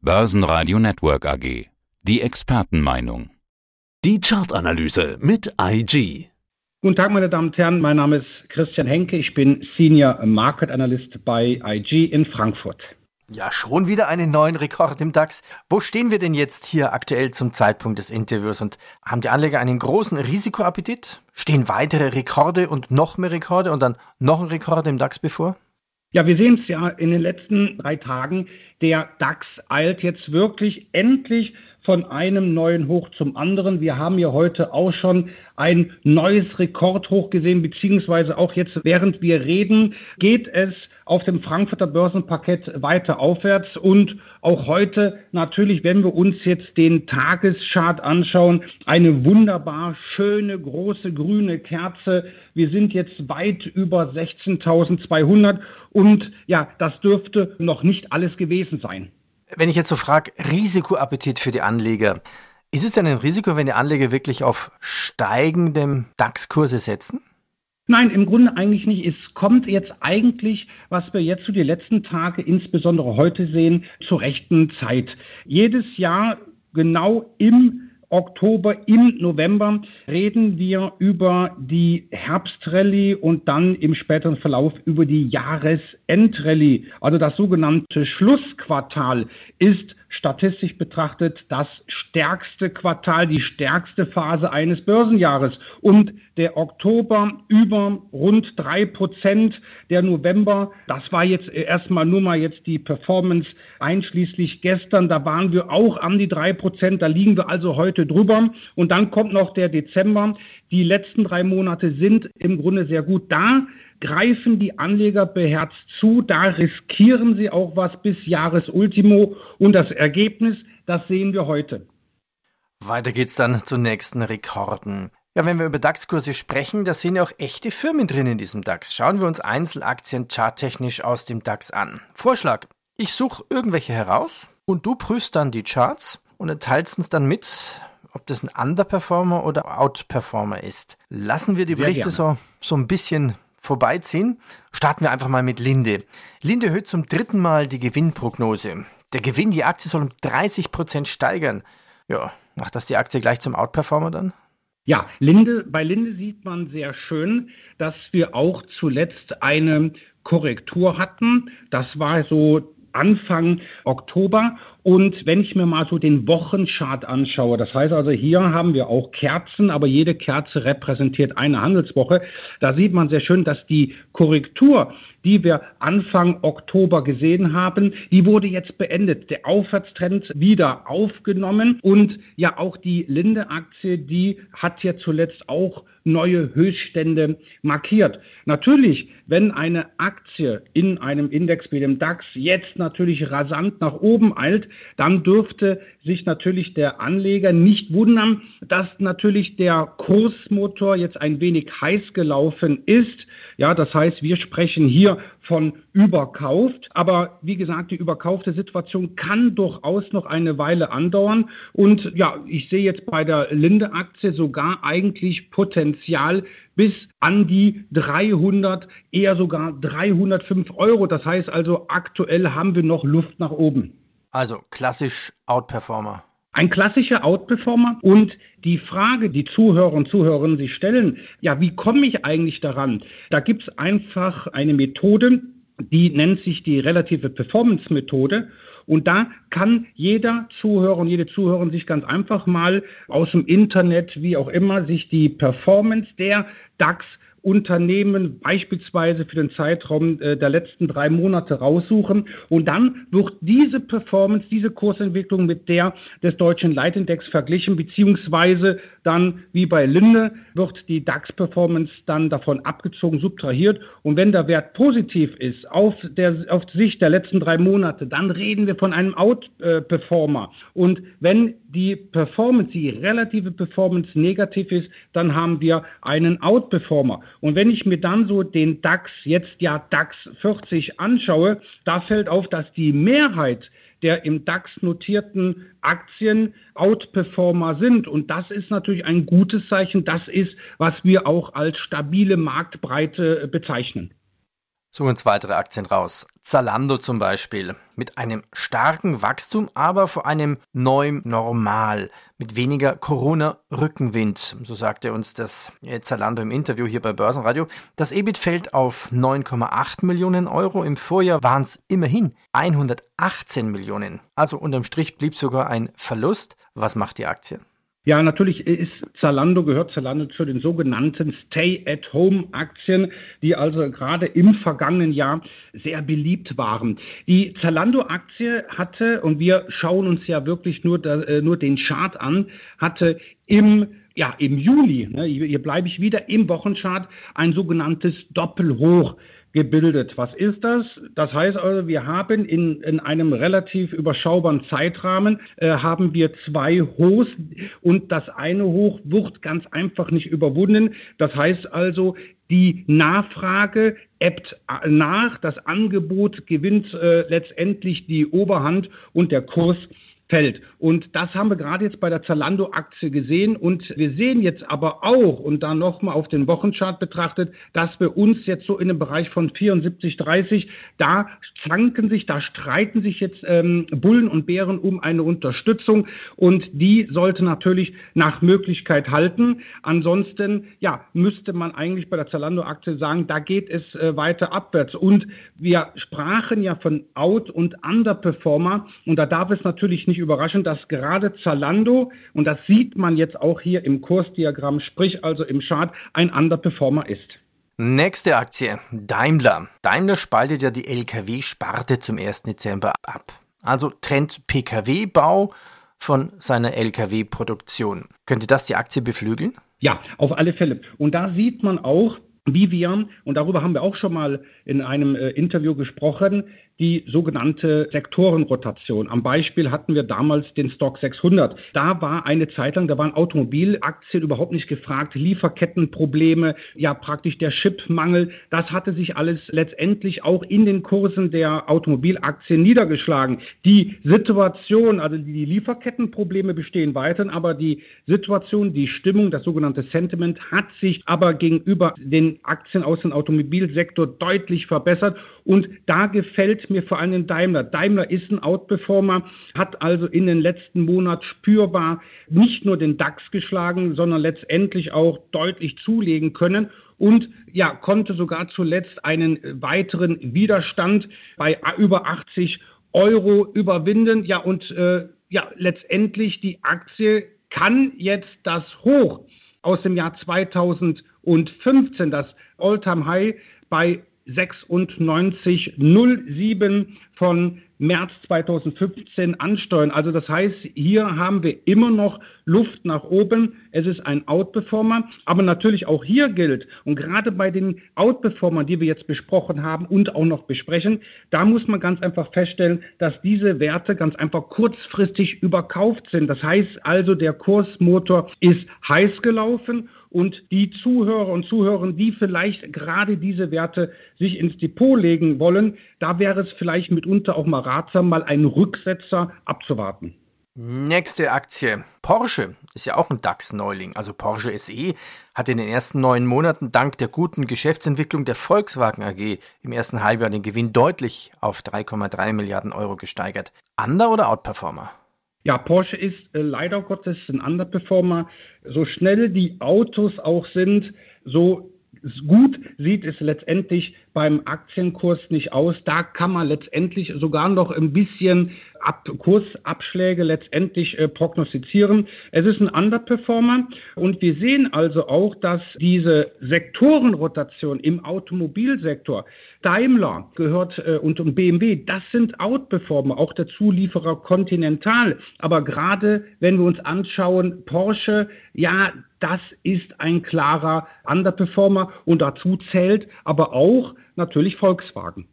Börsenradio Network AG. Die Expertenmeinung. Die Chartanalyse mit IG. Guten Tag, meine Damen und Herren. Mein Name ist Christian Henke. Ich bin Senior Market Analyst bei IG in Frankfurt. Ja, schon wieder einen neuen Rekord im DAX. Wo stehen wir denn jetzt hier aktuell zum Zeitpunkt des Interviews? Und haben die Anleger einen großen Risikoappetit? Stehen weitere Rekorde und noch mehr Rekorde und dann noch ein Rekord im DAX bevor? Ja, wir sehen es ja in den letzten drei Tagen. Der DAX eilt jetzt wirklich endlich von einem neuen Hoch zum anderen. Wir haben ja heute auch schon ein neues Rekordhoch gesehen, beziehungsweise auch jetzt, während wir reden, geht es auf dem Frankfurter Börsenparkett weiter aufwärts. Und auch heute natürlich, wenn wir uns jetzt den Tageschart anschauen, eine wunderbar schöne, große grüne Kerze. Wir sind jetzt weit über 16.200 und ja, das dürfte noch nicht alles gewesen sein. Wenn ich jetzt so frage, Risikoappetit für die Anleger. Ist es denn ein Risiko, wenn die Anleger wirklich auf steigendem DAX-Kurse setzen? Nein, im Grunde eigentlich nicht. Es kommt jetzt eigentlich, was wir jetzt zu den letzten Tage, insbesondere heute sehen, zur rechten Zeit. Jedes Jahr genau im Oktober, im November reden wir über die Herbstrallye und dann im späteren Verlauf über die Jahresendrallye. Also das sogenannte Schlussquartal ist statistisch betrachtet das stärkste Quartal, die stärkste Phase eines Börsenjahres. Und der Oktober über rund drei Prozent, der November, das war jetzt erstmal nur mal jetzt die Performance einschließlich gestern, da waren wir auch an die drei Prozent, da liegen wir also heute drüber. Und dann kommt noch der Dezember. Die letzten drei Monate sind im Grunde sehr gut da greifen die Anleger beherzt zu, da riskieren sie auch was bis Jahresultimo und das Ergebnis, das sehen wir heute. Weiter geht's dann zu nächsten Rekorden. Ja, wenn wir über DAX-Kurse sprechen, da sind ja auch echte Firmen drin in diesem DAX. Schauen wir uns Einzelaktien charttechnisch aus dem DAX an. Vorschlag, ich suche irgendwelche heraus und du prüfst dann die Charts und erteilst uns dann mit, ob das ein Underperformer oder Outperformer ist. Lassen wir die Berichte so, so ein bisschen vorbeiziehen, starten wir einfach mal mit Linde. Linde erhöht zum dritten Mal die Gewinnprognose. Der Gewinn, die Aktie soll um 30 Prozent steigern. Ja, macht das die Aktie gleich zum Outperformer dann? Ja, Linde, bei Linde sieht man sehr schön, dass wir auch zuletzt eine Korrektur hatten. Das war so Anfang Oktober. Und wenn ich mir mal so den Wochenchart anschaue, das heißt also, hier haben wir auch Kerzen, aber jede Kerze repräsentiert eine Handelswoche. Da sieht man sehr schön, dass die Korrektur, die wir Anfang Oktober gesehen haben, die wurde jetzt beendet. Der Aufwärtstrend wieder aufgenommen und ja auch die Linde-Aktie, die hat ja zuletzt auch neue Höchststände markiert. Natürlich, wenn eine Aktie in einem Index wie dem DAX jetzt natürlich rasant nach oben eilt, dann dürfte sich natürlich der Anleger nicht wundern, dass natürlich der Kursmotor jetzt ein wenig heiß gelaufen ist. Ja, das heißt, wir sprechen hier von überkauft. Aber wie gesagt, die überkaufte Situation kann durchaus noch eine Weile andauern. Und ja, ich sehe jetzt bei der Linde-Aktie sogar eigentlich Potenzial bis an die 300, eher sogar 305 Euro. Das heißt also, aktuell haben wir noch Luft nach oben. Also klassisch Outperformer. Ein klassischer Outperformer und die Frage, die Zuhörer und Zuhörerinnen sich stellen, ja, wie komme ich eigentlich daran? Da gibt es einfach eine Methode, die nennt sich die relative Performance Methode. Und da kann jeder Zuhörer und jede Zuhörerin sich ganz einfach mal aus dem Internet, wie auch immer, sich die Performance der DAX Unternehmen beispielsweise für den Zeitraum äh, der letzten drei Monate raussuchen. Und dann wird diese Performance, diese Kursentwicklung mit der des deutschen Leitindex verglichen, beziehungsweise dann wie bei Linde wird die DAX-Performance dann davon abgezogen, subtrahiert. Und wenn der Wert positiv ist auf, der, auf Sicht der letzten drei Monate, dann reden wir von einem Outperformer. Und wenn die Performance, die relative Performance negativ ist, dann haben wir einen Outperformer. Und wenn ich mir dann so den DAX, jetzt ja DAX 40 anschaue, da fällt auf, dass die Mehrheit der im DAX notierten Aktien Outperformer sind. Und das ist natürlich ein gutes Zeichen. Das ist, was wir auch als stabile Marktbreite bezeichnen. Suchen uns weitere Aktien raus. Zalando zum Beispiel. Mit einem starken Wachstum, aber vor einem neuen Normal. Mit weniger Corona-Rückenwind. So sagte uns das äh, Zalando im Interview hier bei Börsenradio. Das EBIT fällt auf 9,8 Millionen Euro. Im Vorjahr waren es immerhin 118 Millionen. Also unterm Strich blieb sogar ein Verlust. Was macht die Aktie? Ja, natürlich ist Zalando, gehört Zalando zu den sogenannten Stay-at-Home-Aktien, die also gerade im vergangenen Jahr sehr beliebt waren. Die Zalando-Aktie hatte, und wir schauen uns ja wirklich nur, äh, nur den Chart an, hatte im ja, im Juli, ne, hier bleibe ich wieder im Wochenchart, ein sogenanntes Doppelhoch gebildet. Was ist das? Das heißt also, wir haben in, in einem relativ überschaubaren Zeitrahmen äh, haben wir zwei Hochs und das eine Hoch wird ganz einfach nicht überwunden. Das heißt also, die Nachfrage ebbt nach, das Angebot gewinnt äh, letztendlich die Oberhand und der Kurs fällt. Und das haben wir gerade jetzt bei der Zalando-Aktie gesehen. Und wir sehen jetzt aber auch, und da nochmal auf den Wochenchart betrachtet, dass wir uns jetzt so in dem Bereich von 74, 30, da zanken sich, da streiten sich jetzt ähm, Bullen und Bären um eine Unterstützung. Und die sollte natürlich nach Möglichkeit halten. Ansonsten, ja, müsste man eigentlich bei der Zalando-Aktie sagen, da geht es äh, weiter abwärts. Und wir sprachen ja von Out- und Underperformer. Und da darf es natürlich nicht nicht überraschend, dass gerade Zalando, und das sieht man jetzt auch hier im Kursdiagramm, sprich also im Chart, ein Underperformer ist. Nächste Aktie, Daimler. Daimler spaltet ja die Lkw-Sparte zum 1. Dezember ab. Also trennt Pkw-Bau von seiner Lkw-Produktion. Könnte das die Aktie beflügeln? Ja, auf alle Fälle. Und da sieht man auch, wie wir, und darüber haben wir auch schon mal in einem äh, Interview gesprochen, die sogenannte Sektorenrotation. Am Beispiel hatten wir damals den Stock 600. Da war eine Zeit lang, da waren Automobilaktien überhaupt nicht gefragt, Lieferkettenprobleme, ja praktisch der Chipmangel. Das hatte sich alles letztendlich auch in den Kursen der Automobilaktien niedergeschlagen. Die Situation, also die Lieferkettenprobleme bestehen weiterhin, aber die Situation, die Stimmung, das sogenannte Sentiment hat sich aber gegenüber den Aktien aus dem Automobilsektor deutlich verbessert und da gefällt mir vor allem Daimler. Daimler ist ein Outperformer, hat also in den letzten Monaten spürbar nicht nur den DAX geschlagen, sondern letztendlich auch deutlich zulegen können und ja, konnte sogar zuletzt einen weiteren Widerstand bei über 80 Euro überwinden. Ja, und äh, ja, letztendlich die Aktie kann jetzt das Hoch aus dem Jahr 2015, das All-Time-High bei 96 07 von März 2015 ansteuern. Also das heißt, hier haben wir immer noch Luft nach oben. Es ist ein Outperformer, aber natürlich auch hier gilt und gerade bei den Outperformern, die wir jetzt besprochen haben und auch noch besprechen, da muss man ganz einfach feststellen, dass diese Werte ganz einfach kurzfristig überkauft sind. Das heißt also, der Kursmotor ist heiß gelaufen und die Zuhörer und Zuhörer, die vielleicht gerade diese Werte sich ins Depot legen wollen, da wäre es vielleicht mitunter auch mal ratsam, mal einen Rücksetzer abzuwarten. Nächste Aktie. Porsche ist ja auch ein DAX-Neuling. Also Porsche SE hat in den ersten neun Monaten dank der guten Geschäftsentwicklung der Volkswagen AG im ersten Halbjahr den Gewinn deutlich auf 3,3 Milliarden Euro gesteigert. Under- oder Outperformer? Ja, Porsche ist äh, leider Gottes ein Underperformer. So schnell die Autos auch sind, so gut sieht es letztendlich beim Aktienkurs nicht aus. Da kann man letztendlich sogar noch ein bisschen Ab Kursabschläge letztendlich äh, prognostizieren. Es ist ein Underperformer und wir sehen also auch, dass diese Sektorenrotation im Automobilsektor, Daimler gehört äh, und, und BMW, das sind Outperformer, auch der Zulieferer Continental. Aber gerade wenn wir uns anschauen, Porsche, ja, das ist ein klarer Underperformer und dazu zählt aber auch natürlich Volkswagen.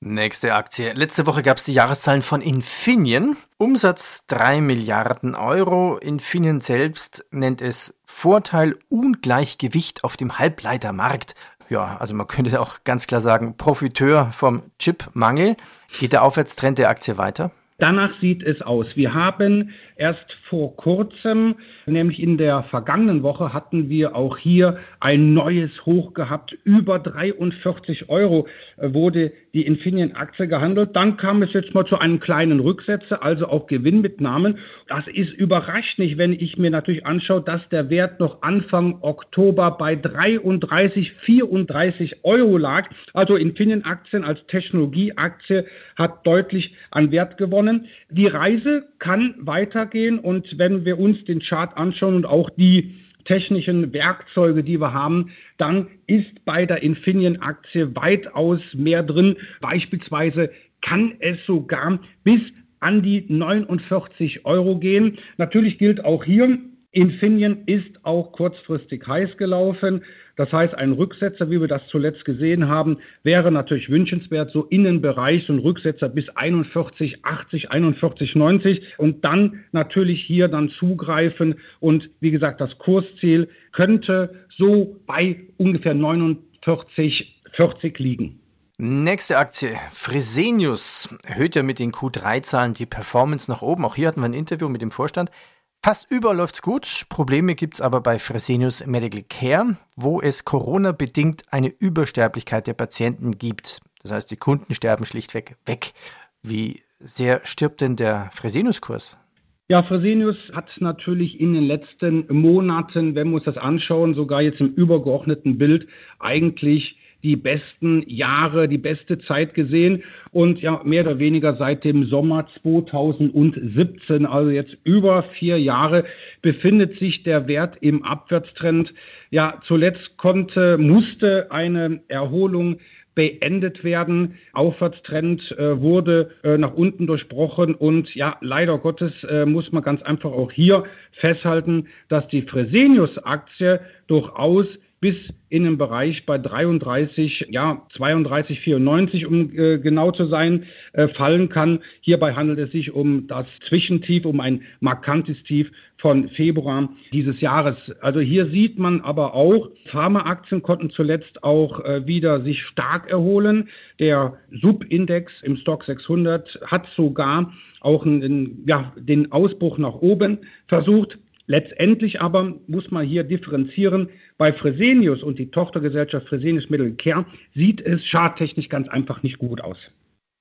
Nächste Aktie. Letzte Woche gab es die Jahreszahlen von Infineon. Umsatz 3 Milliarden Euro. Infineon selbst nennt es Vorteil Ungleichgewicht auf dem Halbleitermarkt. Ja, also man könnte auch ganz klar sagen, Profiteur vom Chipmangel. Geht der Aufwärtstrend der Aktie weiter? Danach sieht es aus. Wir haben erst vor kurzem, nämlich in der vergangenen Woche, hatten wir auch hier ein neues Hoch gehabt. Über 43 Euro wurde die Infineon-Aktie gehandelt. Dann kam es jetzt mal zu einem kleinen Rücksetzer, also auch Gewinnmitnahmen. Das ist überrascht nicht, wenn ich mir natürlich anschaue, dass der Wert noch Anfang Oktober bei 33, 34 Euro lag. Also Infineon-Aktien als Technologieaktie hat deutlich an Wert gewonnen. Die Reise kann weitergehen und wenn wir uns den Chart anschauen und auch die technischen Werkzeuge, die wir haben, dann ist bei der Infineon-Aktie weitaus mehr drin. Beispielsweise kann es sogar bis an die 49 Euro gehen. Natürlich gilt auch hier, Infineon ist auch kurzfristig heiß gelaufen. Das heißt, ein Rücksetzer, wie wir das zuletzt gesehen haben, wäre natürlich wünschenswert, so Innenbereich, so ein Rücksetzer bis 41, 80, 41, 90 und dann natürlich hier dann zugreifen. Und wie gesagt, das Kursziel könnte so bei ungefähr 49, 40 liegen. Nächste Aktie, Fresenius, erhöht ja mit den Q3-Zahlen die Performance nach oben. Auch hier hatten wir ein Interview mit dem Vorstand. Fast überall läuft's gut. Probleme gibt's aber bei Fresenius Medical Care, wo es Corona-bedingt eine Übersterblichkeit der Patienten gibt. Das heißt, die Kunden sterben schlichtweg weg. Wie sehr stirbt denn der Fresenius-Kurs? Ja, Fresenius hat natürlich in den letzten Monaten, wenn wir uns das anschauen, sogar jetzt im übergeordneten Bild eigentlich die besten Jahre, die beste Zeit gesehen und ja, mehr oder weniger seit dem Sommer 2017, also jetzt über vier Jahre, befindet sich der Wert im Abwärtstrend. Ja, zuletzt konnte, musste eine Erholung beendet werden. Aufwärtstrend äh, wurde äh, nach unten durchbrochen und ja, leider Gottes äh, muss man ganz einfach auch hier festhalten, dass die Fresenius-Aktie durchaus bis in den Bereich bei 33, ja 32, 94, um äh, genau zu sein, äh, fallen kann. Hierbei handelt es sich um das Zwischentief, um ein markantes Tief von Februar dieses Jahres. Also hier sieht man aber auch, Pharmaaktien konnten zuletzt auch äh, wieder sich stark erholen. Der Subindex im Stock 600 hat sogar auch einen, ja, den Ausbruch nach oben versucht. Letztendlich aber muss man hier differenzieren. Bei Fresenius und die Tochtergesellschaft Fresenius Middle Care sieht es charttechnisch ganz einfach nicht gut aus.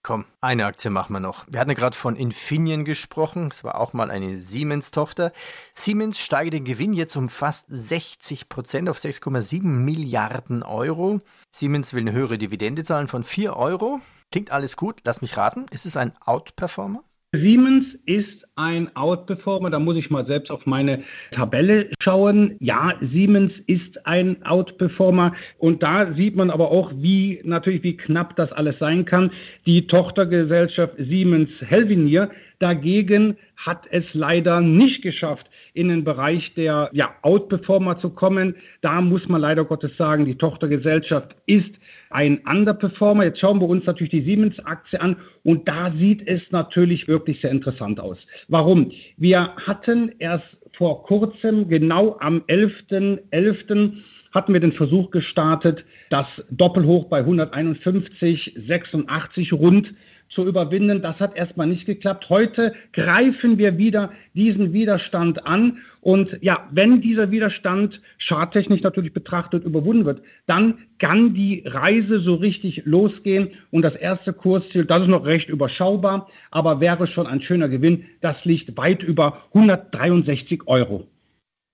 Komm, eine Aktie machen wir noch. Wir hatten ja gerade von Infineon gesprochen. Das war auch mal eine Siemens-Tochter. Siemens steigt den Gewinn jetzt um fast 60 Prozent auf 6,7 Milliarden Euro. Siemens will eine höhere Dividende zahlen von 4 Euro. Klingt alles gut. Lass mich raten. Ist es ein Outperformer? Siemens ist ein Outperformer. Da muss ich mal selbst auf meine Tabelle schauen. Ja, Siemens ist ein Outperformer. Und da sieht man aber auch, wie natürlich, wie knapp das alles sein kann. Die Tochtergesellschaft Siemens Helvinier dagegen hat es leider nicht geschafft, in den Bereich der ja, Outperformer zu kommen. Da muss man leider Gottes sagen, die Tochtergesellschaft ist ein Underperformer. Jetzt schauen wir uns natürlich die Siemens-Aktie an und da sieht es natürlich wirklich sehr interessant aus. Warum? Wir hatten erst vor kurzem, genau am 11.11., .11., hatten wir den Versuch gestartet, das Doppelhoch bei 151,86 rund zu überwinden. Das hat erstmal nicht geklappt. Heute greifen wir wieder diesen Widerstand an. Und ja, wenn dieser Widerstand schadtechnisch natürlich betrachtet überwunden wird, dann kann die Reise so richtig losgehen. Und das erste Kursziel, das ist noch recht überschaubar, aber wäre schon ein schöner Gewinn. Das liegt weit über 163 Euro.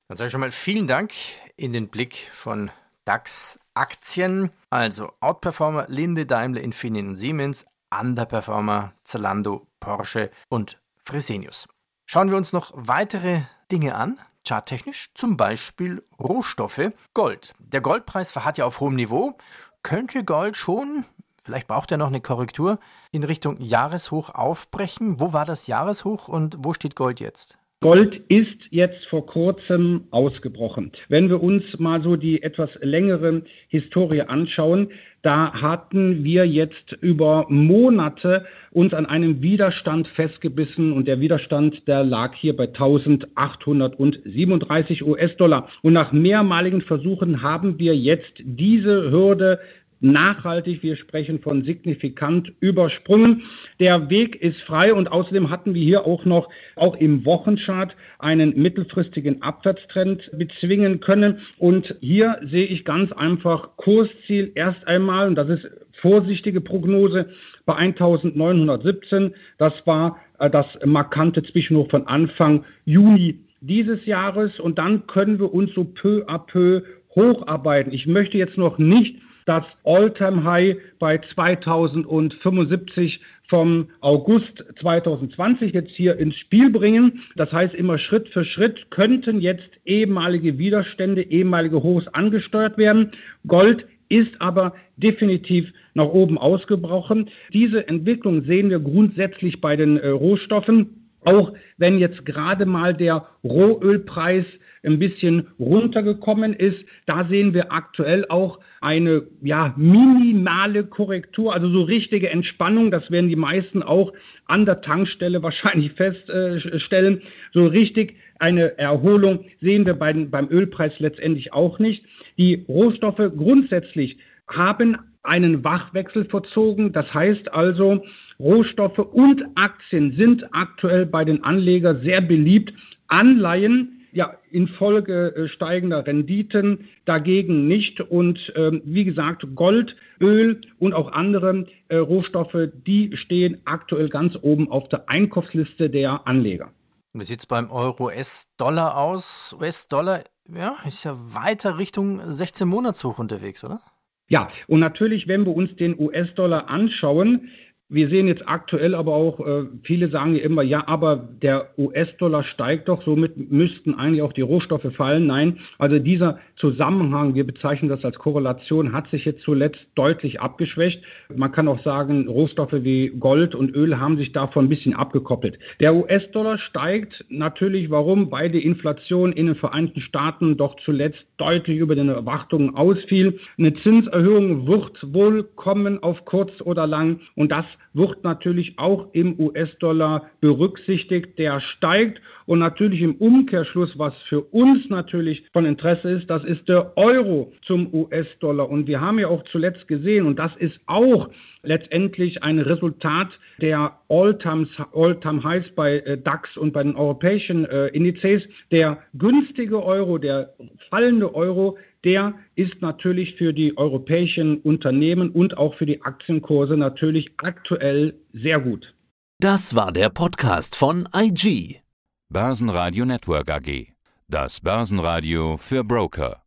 Dann sage ich schon mal vielen Dank in den Blick von DAX Aktien, also Outperformer, Linde, Daimler, Infineon und Siemens, Underperformer Zalando, Porsche und Fresenius. Schauen wir uns noch weitere Dinge an, charttechnisch, zum Beispiel Rohstoffe. Gold. Der Goldpreis verharrt ja auf hohem Niveau. Könnte Gold schon, vielleicht braucht er noch eine Korrektur, in Richtung Jahreshoch aufbrechen? Wo war das Jahreshoch und wo steht Gold jetzt? Gold ist jetzt vor kurzem ausgebrochen. Wenn wir uns mal so die etwas längere Historie anschauen, da hatten wir jetzt über Monate uns an einem Widerstand festgebissen und der Widerstand, der lag hier bei 1837 US-Dollar. Und nach mehrmaligen Versuchen haben wir jetzt diese Hürde nachhaltig, wir sprechen von signifikant übersprungen. Der Weg ist frei und außerdem hatten wir hier auch noch, auch im Wochenchart, einen mittelfristigen Abwärtstrend bezwingen können. Und hier sehe ich ganz einfach Kursziel erst einmal, und das ist vorsichtige Prognose, bei 1917. Das war äh, das markante Zwischenhoch von Anfang Juni dieses Jahres und dann können wir uns so peu à peu hocharbeiten. Ich möchte jetzt noch nicht das All-Time-High bei 2075 vom August 2020 jetzt hier ins Spiel bringen. Das heißt, immer Schritt für Schritt könnten jetzt ehemalige Widerstände, ehemalige Hochs angesteuert werden. Gold ist aber definitiv nach oben ausgebrochen. Diese Entwicklung sehen wir grundsätzlich bei den äh, Rohstoffen. Auch wenn jetzt gerade mal der Rohölpreis ein bisschen runtergekommen ist, da sehen wir aktuell auch eine ja, minimale Korrektur, also so richtige Entspannung, das werden die meisten auch an der Tankstelle wahrscheinlich feststellen. So richtig eine Erholung sehen wir beim, Ölpreis letztendlich auch nicht. Die Rohstoffe grundsätzlich haben einen Wachwechsel verzogen. Das heißt also, Rohstoffe und Aktien sind aktuell bei den Anlegern sehr beliebt. Anleihen ja, infolge äh, steigender Renditen dagegen nicht. Und ähm, wie gesagt, Gold, Öl und auch andere äh, Rohstoffe, die stehen aktuell ganz oben auf der Einkaufsliste der Anleger. Wie sieht es beim Euro-US-Dollar aus? US-Dollar ja, ist ja weiter Richtung 16 Monatshoch unterwegs, oder? Ja, und natürlich, wenn wir uns den US-Dollar anschauen, wir sehen jetzt aktuell aber auch, äh, viele sagen ja immer, ja, aber der US-Dollar steigt doch, somit müssten eigentlich auch die Rohstoffe fallen. Nein, also dieser Zusammenhang, wir bezeichnen das als Korrelation, hat sich jetzt zuletzt deutlich abgeschwächt. Man kann auch sagen, Rohstoffe wie Gold und Öl haben sich davon ein bisschen abgekoppelt. Der US-Dollar steigt natürlich, warum? Weil die Inflation in den Vereinigten Staaten doch zuletzt deutlich über den Erwartungen ausfiel. Eine Zinserhöhung wird wohl kommen auf kurz oder lang und das wird natürlich auch im US-Dollar berücksichtigt. Der steigt und natürlich im Umkehrschluss, was für uns natürlich von Interesse ist, das ist der Euro zum US-Dollar. Und wir haben ja auch zuletzt gesehen, und das ist auch letztendlich ein Resultat der All-Time-Highs bei äh, DAX und bei den europäischen äh, Indizes. Der günstige Euro, der fallende Euro, der ist natürlich für die europäischen Unternehmen und auch für die Aktienkurse natürlich aktuell sehr gut. Das war der Podcast von IG. Börsenradio Network AG. Das Börsenradio für Broker.